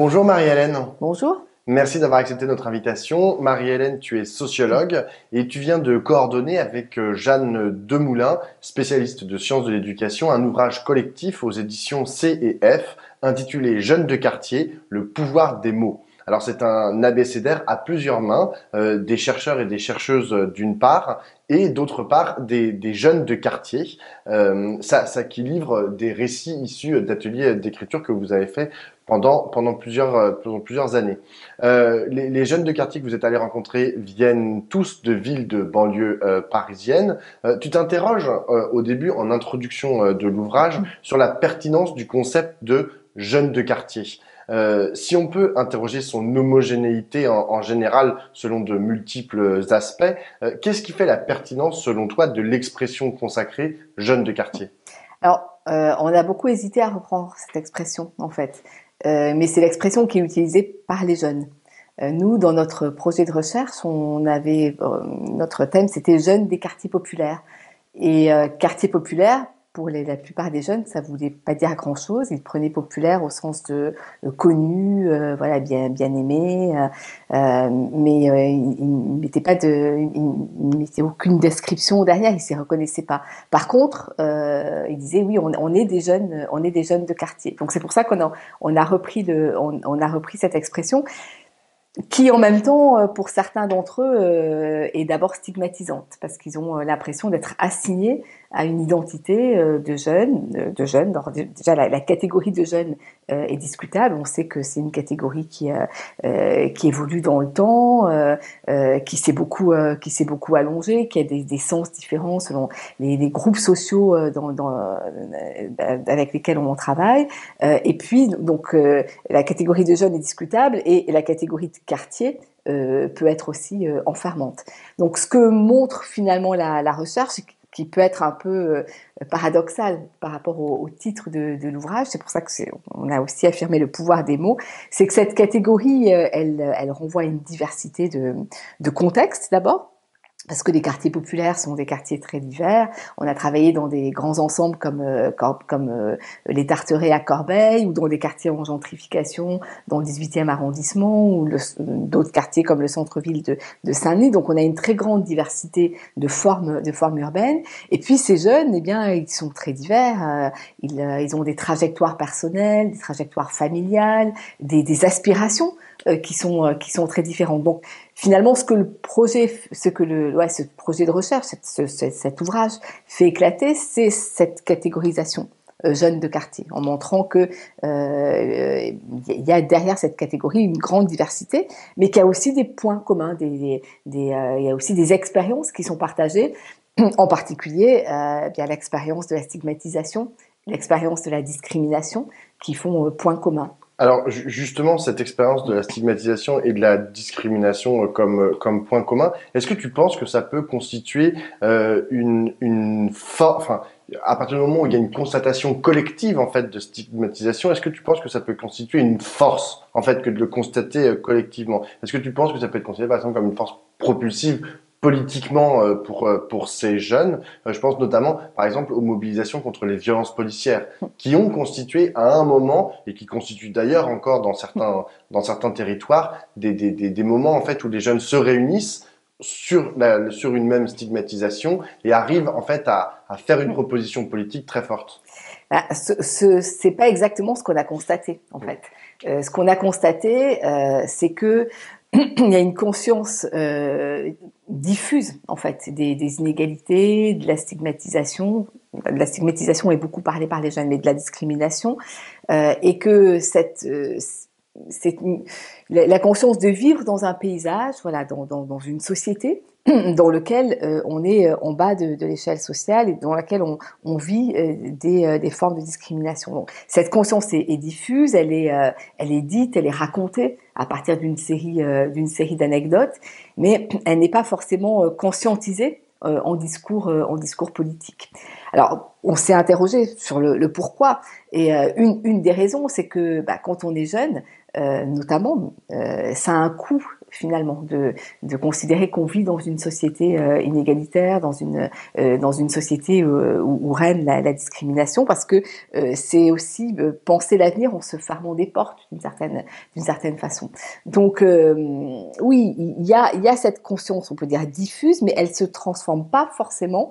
Bonjour Marie-Hélène. Bonjour. Merci d'avoir accepté notre invitation. Marie-Hélène, tu es sociologue et tu viens de coordonner avec euh, Jeanne Demoulin, spécialiste de sciences de l'éducation, un ouvrage collectif aux éditions C et F intitulé Jeunes de quartier, le pouvoir des mots. Alors c'est un abécédaire à plusieurs mains, euh, des chercheurs et des chercheuses euh, d'une part, et d'autre part des, des, jeunes de quartier. Euh, ça, ça qui livre des récits issus d'ateliers d'écriture que vous avez fait pendant pendant plusieurs pendant plusieurs années. Euh, les, les, jeunes de quartier que vous êtes allés rencontrer viennent tous de villes de banlieue euh, parisienne. tu t'interroges au début en introduction de l'ouvrage sur la pertinence du concept de jeunes de quartier. Euh, si on peut interroger son homogénéité en, général selon de multiples aspects, euh, qu'est-ce qui fait la pertinence selon toi de l'expression consacrée jeune de quartier? Alors, euh, on a beaucoup hésité à reprendre cette expression en fait, mais c'est l'expression qui est utilisée par les jeunes. Nous, dans notre projet de recherche, on avait notre thème, c'était jeunes des quartiers populaires. Et quartier populaire, pour la plupart des jeunes, ça voulait pas dire grand-chose. Ils prenaient populaire au sens de, connu, euh, voilà, bien bien aimé, euh, euh, mais ils ne mettaient de, mettaient aucune description derrière. Ils s'y reconnaissaient pas. Par contre, ils disaient oui, on, est des jeunes, on est des jeunes de quartier. Donc c'est pour ça qu'on a on a repris cette expression qui en même temps, euh, pour certains d'entre eux, euh, est d'abord stigmatisante, parce qu'ils ont euh, l'impression d'être assignés à une identité de jeunes, de jeunes. déjà, la, catégorie de jeunes est discutable. On sait que c'est une catégorie qui qui évolue dans le temps, qui s'est beaucoup qui s'est beaucoup allongée, qui a des, des sens différents selon les, les groupes sociaux dans, dans, avec lesquels on travaille. et puis, donc, la catégorie de jeunes est discutable et la catégorie de quartier euh, peut être aussi euh, enfermante. Donc ce que montre finalement la, la recherche, qui peut être un peu euh, paradoxal par rapport au, titre de, l'ouvrage, c'est pour ça que on a aussi affirmé le pouvoir des mots, c'est que cette catégorie, elle, elle renvoie à une diversité de contextes d'abord, parce que les quartiers populaires sont des quartiers très divers. On a travaillé dans des grands ensembles comme euh, comme, euh, les Tarterets à Corbeil ou dans des quartiers en gentrification dans le 18e arrondissement ou d'autres quartiers comme le centre-ville de, de Saint-Denis. Donc on a une très grande diversité de formes de formes urbaines. Et puis ces jeunes, eh bien, ils sont très divers. Euh, ils, ils ont des trajectoires personnelles, des trajectoires familiales, des, des aspirations qui sont qui sont très différentes. Donc finalement, ce que le projet, ce que le, ouais, ce projet de recherche, cet ouvrage fait éclater, c'est cette catégorisation euh, jeune de quartier, en montrant que euh, il y a derrière cette catégorie une grande diversité, mais qu'il y a aussi des points communs, des, des, euh, il y a aussi des expériences qui sont partagées, en particulier euh, bien l'expérience de la stigmatisation, l'expérience de la discrimination, qui font point commun. Alors justement, cette expérience de la stigmatisation et de la discrimination euh, comme, euh, comme point commun, est-ce que tu penses que ça peut constituer euh, une, une force, enfin, à partir du moment où il y a une constatation collective en fait de stigmatisation, est-ce que tu penses que ça peut constituer une force en fait que de le constater collectivement? Est-ce que tu penses que ça peut être considéré par exemple comme une force propulsive politiquement euh, pour euh, pour ces jeunes. Euh, je pense notamment, par exemple, aux mobilisations contre les violences policières, qui ont constitué à un moment et qui constituent d'ailleurs encore dans certains dans certains territoires des, des, des, des moments en fait où les jeunes se réunissent sur la, sur une même stigmatisation et arrivent en fait à, à faire une proposition politique très forte. Bah, ce, ce c'est pas exactement ce qu'on a constaté en fait. ce qu'on a constaté, euh, c'est que il y a une conscience euh, diffuse en fait des, des, inégalités, de la stigmatisation. De la stigmatisation est beaucoup parlée par les jeunes, mais de la discrimination, euh, et que cette euh, c'est la conscience de vivre dans un paysage, voilà, dans, dans, dans une société dans lequel euh, on est euh, en bas de, l'échelle sociale et dans laquelle on, vit euh, des, formes de discrimination. Cette conscience est, diffuse, elle est, elle est dite, elle est racontée à partir d'une série, d'une série d'anecdotes, mais elle n'est pas forcément conscientisée en discours, en discours politique. Alors, on s'est interrogé sur le, pourquoi, et une, des raisons, c'est que bah, quand on est jeune, notamment, ça a un coût finalement de, de considérer qu'on vit dans une société euh, inégalitaire, dans une euh, dans une société où, où règne la, discrimination, parce que c'est aussi penser l'avenir en se fermant des portes d'une certaine certaine façon. Donc oui, il y a y a cette conscience, on peut dire diffuse, mais elle se transforme pas forcément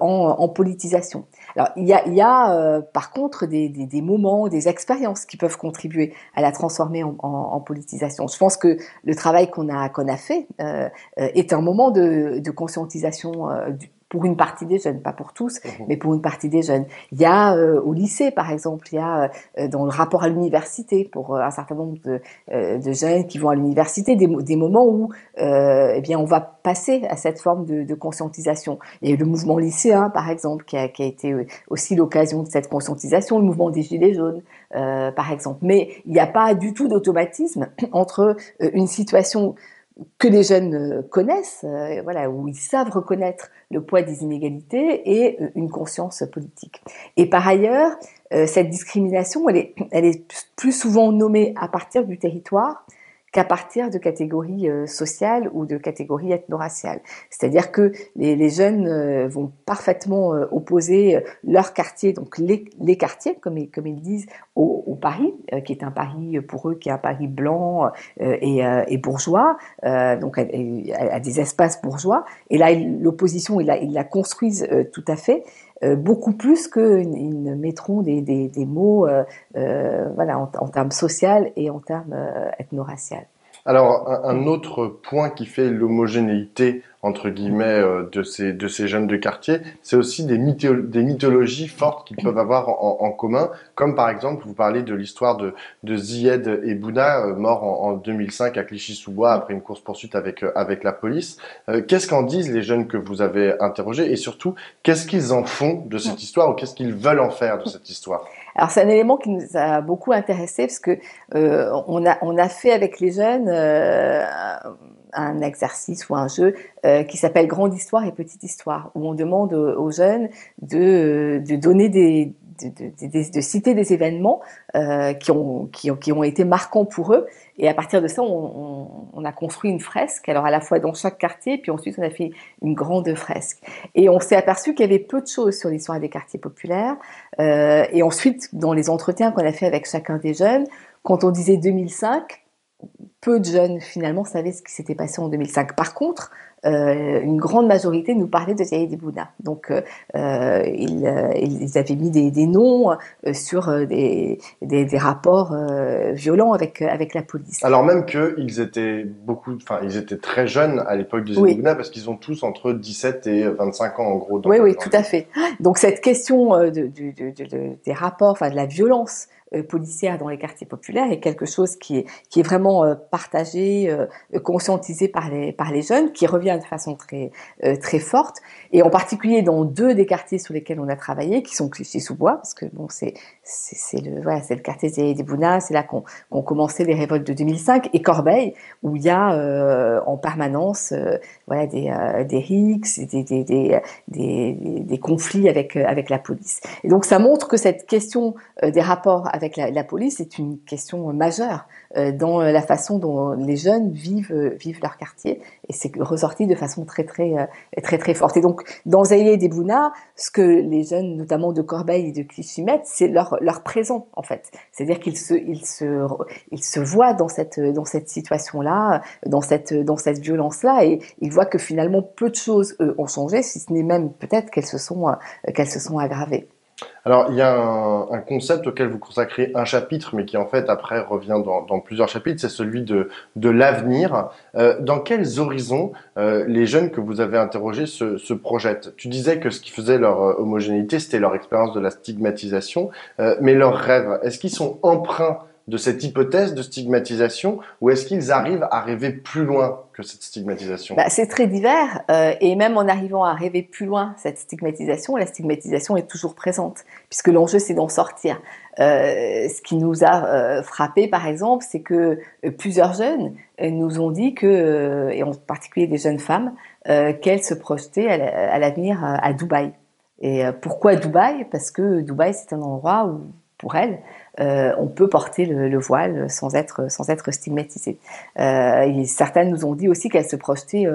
en, politisation. Alors il y a y a par contre des, des, moments, des expériences qui peuvent contribuer à la transformer en, en, en politisation. Je pense que le travail qu'on a qu'on a fait euh, euh, est un moment de, de conscientisation euh, du, pour une partie des jeunes, pas pour tous, mmh. mais pour une partie des jeunes. Il y a euh, au lycée, par exemple, il y a euh, dans le rapport à l'université, pour euh, un certain nombre de, de, jeunes qui vont à l'université, des, des, moments où eh bien on va passer à cette forme de, de, conscientisation. Il y a eu le mouvement lycéen, par exemple, qui a, qui a été aussi l'occasion de cette conscientisation, le mouvement des Gilets jaunes, par exemple. Mais il n'y a pas du tout d'automatisme entre une situation que les jeunes connaissent, voilà, où ils savent reconnaître le poids des inégalités et euh, une conscience politique. Et par ailleurs, euh, cette discrimination, elle est plus souvent nommée à partir du territoire qu'à partir de catégories euh, sociales ou de catégories ethno-raciales. C'est-à-dire que les, jeunes euh, vont parfaitement euh, opposer leur quartier, donc les, quartiers, comme ils, disent, au, Paris, qui est un Paris pour eux, qui est un Paris blanc et, bourgeois, donc à, des espaces bourgeois. Et là, l'opposition, ils ils la construisent tout à fait. Euh, beaucoup plus qu'ils ne mettront des, des, des mots euh, euh, voilà, en, termes social et en termes ethno-racial. Alors, un, autre point qui fait l'homogénéité entre guillemets euh, de ces de ces jeunes de quartier, c'est aussi des, des mythologies fortes qu'ils peuvent avoir en, en, commun, comme par exemple vous parlez de l'histoire de de Zied et Bouna euh, mort en, en, 2005 à Clichy-sous-Bois après une course poursuite avec euh, avec la police. qu'est-ce qu'en disent les jeunes que vous avez interrogés et surtout qu'est-ce qu'ils en font de cette histoire ou qu'est-ce qu'ils veulent en faire de cette histoire? Alors c'est un élément qui nous a beaucoup intéressé parce que euh, on a on a fait avec les jeunes euh, un exercice ou un jeu euh, qui s'appelle Grande Histoire et Petite Histoire où on demande aux jeunes de de donner des de, citer des événements euh, qui, ont, qui, ont, qui ont été marquants pour eux. Et à partir de ça, on, a construit une fresque, alors à la fois dans chaque quartier, puis ensuite on a fait une grande fresque. Et on s'est aperçu qu'il y avait peu de choses sur l'histoire des quartiers populaires. Euh, et ensuite, dans les entretiens qu'on a fait avec chacun des jeunes, quand on disait 2005, peu de jeunes finalement savaient ce qui s'était passé en 2005. Par contre, euh, une grande majorité nous parlait de Zaïd Bouna. Donc, euh, euh ils, euh, ils, avaient mis des, des noms sur des, des, des rapports violents avec avec la police. Alors même qu'ils étaient beaucoup, enfin, ils étaient très jeunes à l'époque de Zaïd oui. Bouna parce qu'ils ont tous entre 17 et 25 ans en gros. oui, oui, tout à fait. Donc cette question de, de, de, des rapports, enfin de la violence policière dans les quartiers populaires est quelque chose qui est, qui est vraiment euh, partagé, euh, conscientisé par les, par les jeunes, qui revient de façon très, très forte, et en particulier dans deux des quartiers sur lesquels on a travaillé, qui sont Clichy-sous-Bois, parce que bon, c'est c'est le voilà, le quartier des, Bounas, c'est là qu'on qu'on commençait les révoltes de 2005, et Corbeil, où il y a euh, en permanence euh, voilà des euh, des rixes, des des, des des, conflits avec avec la police. Et donc ça montre que cette question des rapports avec la, police est une question majeure euh, dans la façon dont les jeunes vivent euh, vivent leur quartier et c'est ressorti de façon très très euh, très très forte. Et donc dans Zaïe et Bouna, ce que les jeunes notamment de Corbeil et de Clichy mettent, c'est leur leur présent en fait. C'est-à-dire qu'ils se ils se ils se voient dans cette dans cette situation là, dans cette dans cette violence là et ils voient que finalement peu de choses ont changé, si ce n'est même peut-être qu'elles se sont qu'elles se sont aggravées. Alors, il y a un, un, concept auquel vous consacrez un chapitre, mais qui en fait après revient dans, dans plusieurs chapitres, c'est celui de, de l'avenir. Euh, dans quels horizons euh, les jeunes que vous avez interrogés se, se, projettent? Tu disais que ce qui faisait leur euh, homogénéité, c'était leur expérience de la stigmatisation, euh, mais leurs rêves, est-ce qu'ils sont emprunts de cette hypothèse de stigmatisation ou est-ce qu'ils arrivent à rêver plus loin que cette stigmatisation? Bah, C'est très divers euh, et même en arrivant à rêver plus loin cette stigmatisation, la stigmatisation est toujours présente puisque l'enjeu c'est d'en sortir. Euh, ce qui nous a euh, frappé par exemple, c'est que euh, plusieurs jeunes nous ont dit que, et en particulier des jeunes femmes, qu'elles se projetaient à l'avenir à Dubaï. Et pourquoi Dubaï? Parce que Dubaï c'est un endroit où pour elles, on peut porter le, voile sans être sans être stigmatisé. et certaines nous ont dit aussi qu'elles se projetaient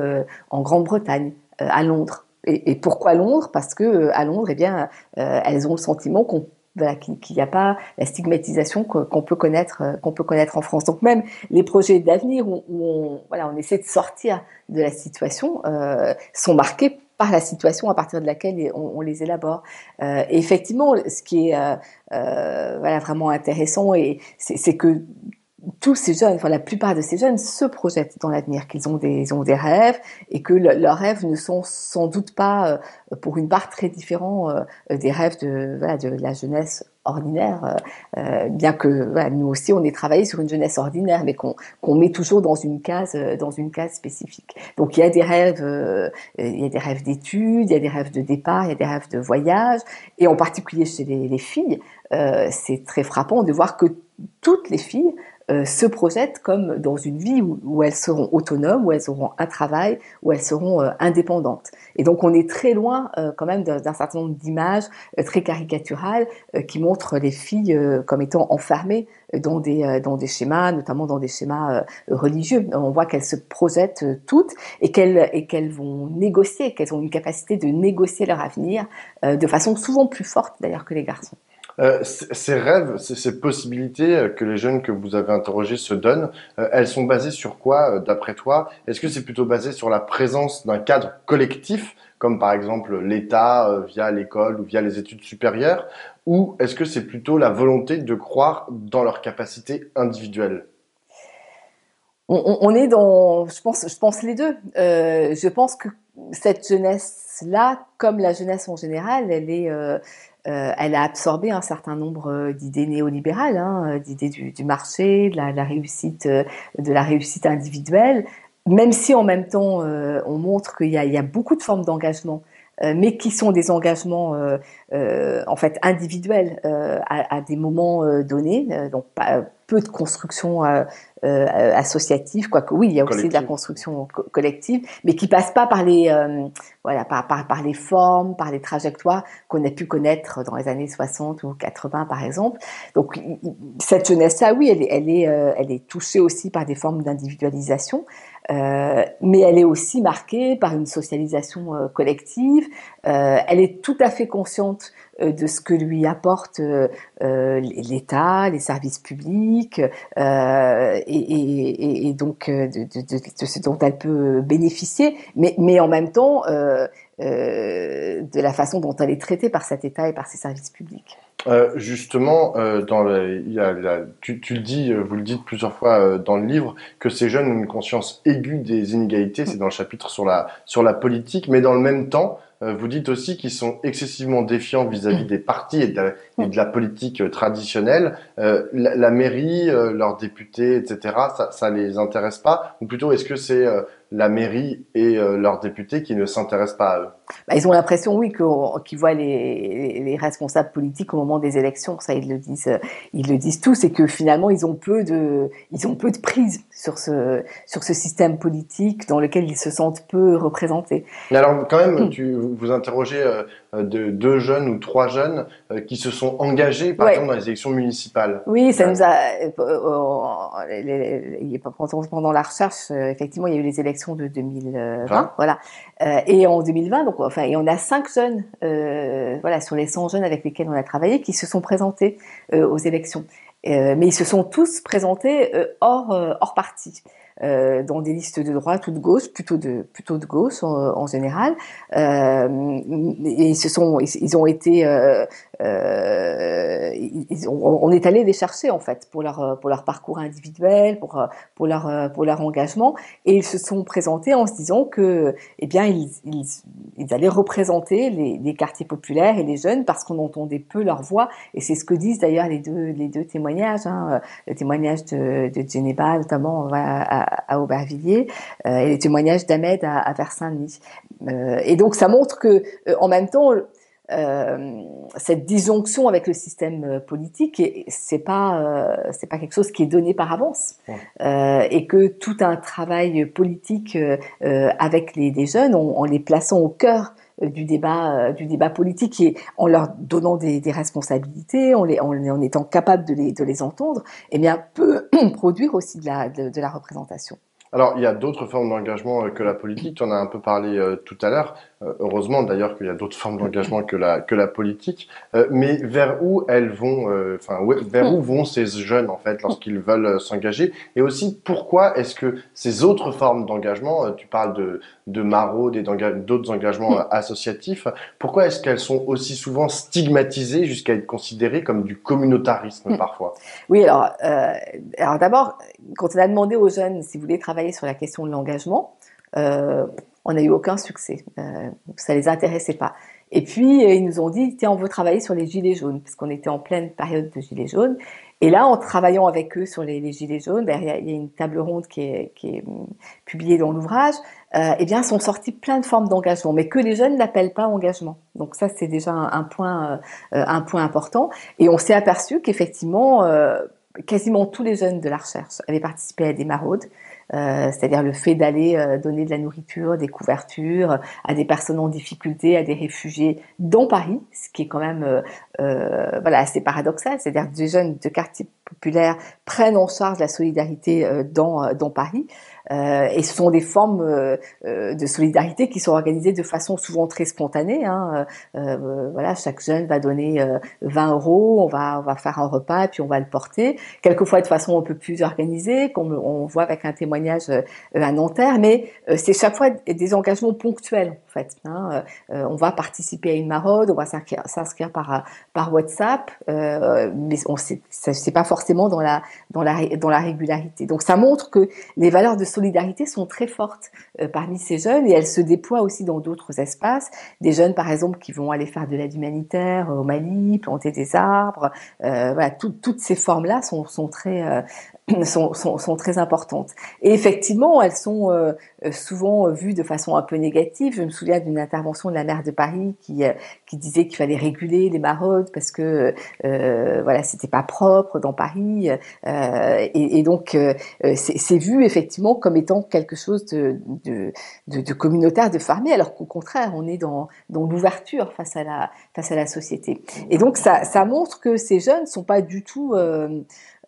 en Grande-Bretagne, à Londres. Et, pourquoi Londres? Parce que à Londres, eh bien, elles ont le sentiment qu'il n'y a pas la stigmatisation qu'on peut connaître euh, qu'on peut connaître en France. Donc même les projets d'avenir où, on voilà on essaie de sortir de la situation euh, sont marqués par la situation à partir de laquelle on, les élabore. Euh, et effectivement, ce qui est euh, euh vraiment intéressant c'est que tous ces jeunes, enfin la plupart de ces jeunes se projettent dans l'avenir, qu'ils ont des, ont des rêves et que leurs rêves ne sont sans doute pas, pour une part, très différents des rêves de la jeunesse ordinaire, euh, bien que nous aussi on ait travaillé sur une jeunesse ordinaire, mais qu'on met toujours dans une case, dans une case spécifique. Donc il y a des rêves, il y a des rêves d'études, il y a des rêves de départ, il y a des rêves de voyage, et en particulier chez les, les filles, c'est très frappant de voir que toutes les filles euh, se projettent comme dans une vie où, elles seront autonomes, où elles auront un travail, où elles seront euh, indépendantes. Et donc on est très loin euh, quand même d'un certain nombre d'images très caricaturales qui montrent les filles comme étant enfermées dans des, dans des schémas, notamment dans des schémas religieux. On voit qu'elles se projettent toutes et qu'elles et qu'elles vont négocier, qu'elles ont une capacité de négocier leur avenir de façon souvent plus forte d'ailleurs que les garçons. Euh, ces rêves, ces possibilités euh, que les jeunes que vous avez interrogés se donnent, euh, elles sont basées sur quoi, d'après toi? Est-ce que c'est plutôt basé sur la présence d'un cadre collectif, comme par exemple l'État via l'école ou via les études supérieures, ou est-ce que c'est plutôt la volonté de croire dans leurs capacités individuelles on, est dans, je pense, je pense les deux. je pense que cette jeunesse-là, comme la jeunesse en général, elle est euh, elle a absorbé un certain nombre euh, d'idées néolibérales, hein, euh, d'idées du, marché, de la, réussite, de la réussite individuelle, même si en même temps on montre qu'il y, y a, beaucoup de formes d'engagement, mais qui sont des engagements en fait individuels à, à, des moments donnés, donc pas, peu de construction euh, euh, associative, quoique oui, il y a aussi de la construction collective, mais qui passe pas par les euh, voilà par, par, par les formes, par les trajectoires qu'on a pu connaître dans les années 60 ou 80 par exemple. Donc cette jeunesse-là, oui, elle est elle est elle est touchée aussi par des formes d'individualisation. Euh, mais elle est aussi marquée par une socialisation euh, collective. Euh, elle est tout à fait consciente de ce que lui apporte l'État, les services publics, et, et, et, donc de, de, de, ce dont elle peut bénéficier, mais, mais en même temps de la façon dont elle est traitée par cet État et par ses services publics. Euh, justement, euh, tu, le dis, euh, vous le dites plusieurs fois euh, dans le livre, que ces jeunes ont une conscience aiguë des inégalités. C'est dans le chapitre sur la sur la politique, mais dans le même temps, euh, vous dites aussi qu'ils sont excessivement défiants vis-à-vis des partis et de la, politique traditionnelle. La, la, mairie, leurs députés, etc. Ça, ça les intéresse pas, ou plutôt est-ce que c'est la mairie et leurs députés qui ne s'intéressent pas à eux bah, ils ont l'impression, oui, qu'ils voient les, les, responsables politiques au moment des élections. Ça, ils le disent, euh, ils le disent tous, et que finalement, ils ont peu de, ils ont peu de prise sur ce, sur ce système politique dans lequel ils se sentent peu représentés. Mais alors, quand même, hmm. tu, vous interrogez euh, de deux jeunes ou trois jeunes euh, qui se sont engagés, par exemple, dans les élections municipales. Oui, ça nous a, pendant la recherche, effectivement, il y a eu les élections de 2020, voilà. Et en 2020, donc enfin, et on a cinq jeunes, euh, voilà, sur les 100 jeunes avec lesquels on a travaillé, qui se sont présentés euh, aux élections. Euh, mais ils se sont tous présentés hors hors parti. Euh, dans des listes de droite ou de gauche, plutôt de plutôt de gauche en, général. Euh, et ils se sont, ils, ont été, euh, ont, on est allé les chercher en fait pour leur parcours individuel, pour leur engagement, et ils se sont présentés en se disant que, eh bien, ils allaient représenter les, quartiers populaires et les jeunes parce qu'on entendait peu leur voix, et c'est ce que disent d'ailleurs les deux témoignages, hein, le témoignage de de Geneva notamment à, à, Aubervilliers euh, et les témoignages d'Ahmed à, à Versailles. Euh, et donc ça montre que euh, en même temps cette disjonction avec le système politique, c'est pas c'est pas quelque chose qui est donné par avance, et que tout un travail politique avec les, jeunes, en, les plaçant au cœur du débat du débat politique et en leur donnant des, responsabilités, en, les, en, étant capable de les, de les entendre, eh bien peut produire aussi de la, de la représentation. Alors, il y a d'autres formes d'engagement que la politique. Tu en as un peu parlé tout à l'heure. Euh, heureusement d'ailleurs qu'il y a d'autres formes d'engagement que la, que la politique, euh, mais vers où elles vont, euh, enfin, vers où vont ces jeunes en fait lorsqu'ils veulent s'engager? Et aussi, pourquoi est-ce que ces autres formes d'engagement, tu parles de, de maraude et d'autres engagements associatifs, pourquoi est-ce qu'elles sont aussi souvent stigmatisées jusqu'à être considérées comme du communautarisme parfois? Oui, alors, alors d'abord, quand on a demandé aux jeunes s'ils voulaient travailler sur la question de l'engagement, euh, on n'a eu aucun succès. Euh, ça les intéressait pas. Et puis, euh, ils nous ont dit, tiens, on veut travailler sur les gilets jaunes, parce qu'on était en pleine période de gilets jaunes. Et là, en travaillant avec eux sur les, gilets jaunes, derrière, il y a une table ronde qui est, hum, publiée dans l'ouvrage, euh, eh bien, sont sorties plein de formes d'engagement, mais que les jeunes n'appellent pas engagement. Donc ça, c'est déjà un, point, un point important. Et on s'est aperçu qu'effectivement, quasiment tous les jeunes de la recherche avaient participé à des maraudes, euh, c'est-à-dire le fait d'aller euh, donner de la nourriture, des couvertures à des personnes en difficulté, à des réfugiés dans Paris, ce qui est quand même euh, voilà assez paradoxal, c'est-à-dire des jeunes de quartiers populaires prennent en charge la solidarité dans dans Paris. Euh, et ce sont des formes euh, euh, de solidarité qui sont organisées de façon souvent très spontanée. Hein. voilà, chaque jeune va donner 20 euros, on va, on va faire un repas, et puis on va le porter. Quelquefois de façon un peu plus organisée, comme on voit avec un témoignage à Nanterre, mais c'est chaque fois des engagements ponctuels en fait. Hein. on va participer à une maraude, on va s'inscrire par WhatsApp, mais on c'est pas forcément dans la dans la dans la régularité. Donc ça montre que les valeurs de solidarité sont très fortes euh, parmi ces jeunes et elles se déploient aussi dans d'autres espaces. Des jeunes, par exemple, qui vont aller faire de l'aide humanitaire au Mali, planter des arbres. Euh, voilà, toutes ces formes-là sont, sont très euh, sont, sont, sont, très importantes. Et effectivement, elles sont euh, souvent vues de façon un peu négative. Je me souviens d'une intervention de la maire de Paris qui, euh, qui disait qu'il fallait réguler les maraudes parce que euh, voilà, c'était pas propre dans Paris. Euh, et, et, donc, c'est vu effectivement comme étant quelque chose de, de, de, communautaire, de fermé, alors qu'au contraire, on est dans, dans l'ouverture face à la face à la société. Et donc, ça, ça montre que ces jeunes sont pas du tout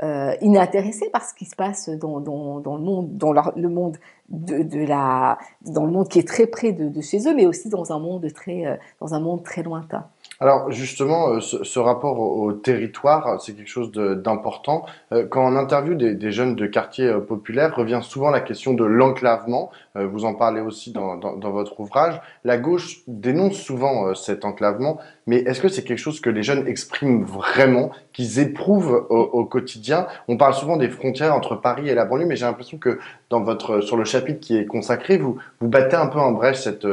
euh, inintéressés par ce qui se passe dans, dans, dans le monde, dans le monde de, de, la, dans le monde qui est très près de, de, chez eux, mais aussi dans un monde très, euh, dans un monde très lointain. Alors justement, euh, ce, rapport au, territoire, c'est quelque chose d'important. Euh, quand on interviewe des, jeunes de quartiers populaires, revient souvent la question de l'enclavement. Vous en parlez aussi dans, dans, dans, votre ouvrage. La gauche dénonce souvent cet enclavement, mais est-ce que c'est quelque chose que les jeunes expriment vraiment, qu'ils éprouvent au, au, quotidien? On parle souvent des frontières entre Paris et la banlieue, mais j'ai l'impression que dans votre sur le chapitre qui est consacré, vous vous battez un peu en brèche cette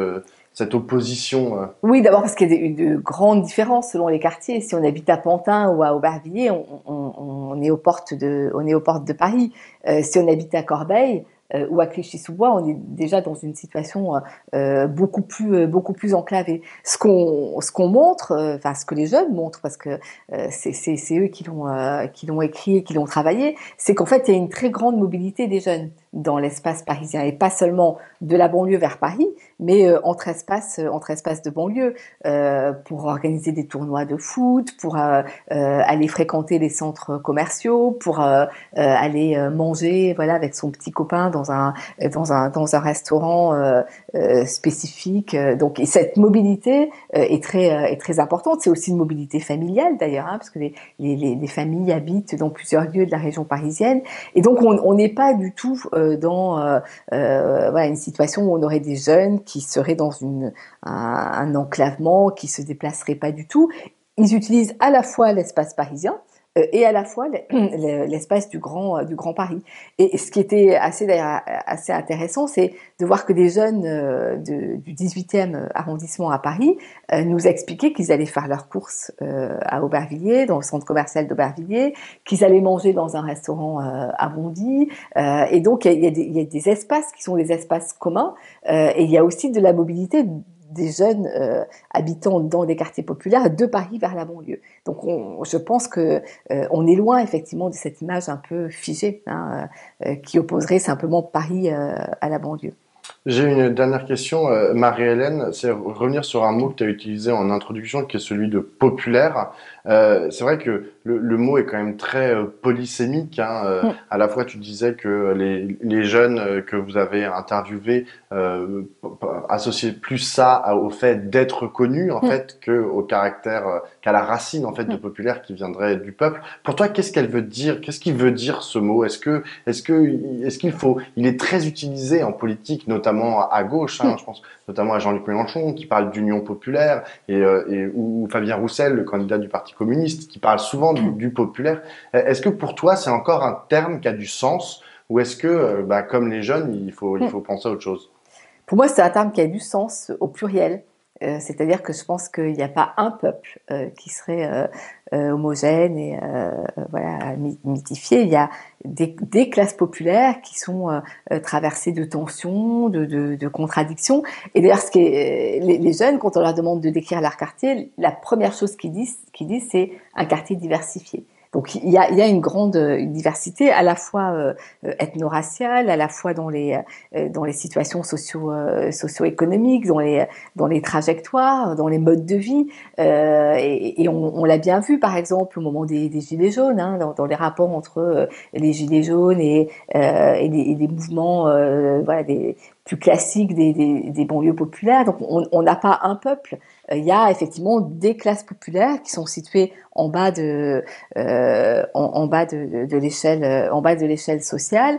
cette opposition euh. Oui, d'abord parce qu'il y a de, grandes différences selon les quartiers. Si on habite à Pantin ou à Aubervilliers, on, on, on est aux portes de, on est aux portes de Paris. Euh, si on habite à Corbeil, euh, ou à Clichy-sous-Bois, on est déjà dans une situation euh, beaucoup plus euh, beaucoup plus enclavée. Ce qu'on qu'on montre, enfin ce que les jeunes montrent, parce que c'est eux qui l'ont écrit et qui l'ont travaillé, c'est qu'en fait il y a une très grande mobilité des jeunes dans l'espace parisien et pas seulement de la banlieue vers Paris, mais euh, entre espaces entre espaces de banlieue euh, pour organiser des tournois de foot, pour euh, aller fréquenter les centres commerciaux, pour aller manger voilà avec son petit copain dans un dans un dans un restaurant spécifique. Donc et cette mobilité est très est très importante. C'est aussi une mobilité familiale d'ailleurs, hein, parce que les, les, les, familles habitent dans plusieurs lieux de la région parisienne et donc on n'est pas du tout euh, dans euh, euh, une situation où on aurait des jeunes qui seraient dans une, un, enclavement, qui se déplaceraient pas du tout. Ils utilisent à la fois l'espace parisien, euh, et à la fois l'espace du grand euh, du grand Paris. Et ce qui était assez assez intéressant, c'est de voir que des jeunes euh, de, du 18e arrondissement à Paris nous expliquaient qu'ils allaient faire leurs courses à Aubervilliers, dans le centre commercial d'Aubervilliers, qu'ils allaient manger dans un restaurant à Bondy. et donc il y, a des, il y, a des, espaces qui sont des espaces communs, et il y a aussi de la mobilité des jeunes euh, habitants dans des quartiers populaires de Paris vers la banlieue. Donc je pense que euh, on est loin effectivement de cette image un peu figée hein, euh, qui opposerait simplement Paris à la banlieue. J'ai une dernière question, euh, Marie-Hélène, c'est revenir sur un mot que tu as utilisé en introduction, qui est celui de populaire. Euh, c'est vrai que le, le, mot est quand même très euh, polysémique. Hein. Euh. À la fois, tu disais que les, les jeunes que vous avez interviewés euh, associaient plus ça au fait d'être connus, en fait, que au caractère, qu'à la racine en fait de populaire qui viendrait du peuple. Pour toi, qu'est-ce qu'elle veut dire? Qu'est-ce qu'il veut dire ce mot? Est-ce que, est-ce que, est-ce qu'il faut Il est très utilisé en politique, notamment à gauche, hein, je pense notamment à Jean-Luc Mélenchon qui parle d'union populaire et, euh, et, ou Fabien Roussel, le candidat du Parti communiste, qui parle souvent du, populaire. Est-ce que pour toi c'est encore un terme qui a du sens ou est-ce que, euh, bah, comme les jeunes, il faut, il faut penser à autre chose? Pour moi, c'est un terme qui a du sens au pluriel. Euh, c'est-à-dire que je pense qu'il n'y a pas un peuple euh, qui serait euh, homogène et voilà mythifié. Il y a des, classes populaires qui sont traversées de tensions, de, contradictions. Et d'ailleurs, ce qui est, les, jeunes, quand on leur demande de décrire leur quartier, la première chose qu'ils disent, qu'ils disent, c'est un quartier diversifié. Donc il y a, y a une grande diversité à la fois euh, ethno-raciale, à la fois dans les euh, dans les situations socio euh, socio-économiques, dans les dans les trajectoires, dans les modes de vie. Euh, et, et, on, on l'a bien vu par exemple au moment des, des gilets jaunes, hein, dans, dans, les rapports entre les gilets jaunes et, et des, et, des, mouvements voilà des plus classiques des, des, des banlieues populaires. Donc on n'a pas un peuple. Euh, il y a effectivement des classes populaires qui sont situées en bas de, euh, en, bas de, l'échelle, euh, en bas de l'échelle sociale.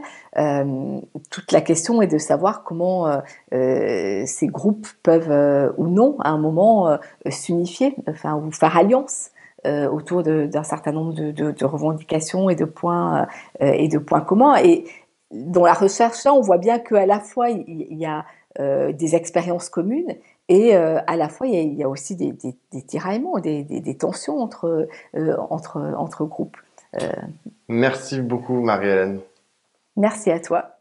Toute la question est de savoir comment ces groupes peuvent ou non à un moment s'unifier, enfin ou faire alliance. autour d'un certain nombre de, de, revendications et de points et de points communs et dans la recherche là on voit bien qu'à la fois il y a des expériences communes et euh, à la fois, il y a, aussi des, tiraillements, des, tensions entre, euh, entre, entre groupes. Euh, Merci beaucoup, Marie-Hélène. Merci à toi.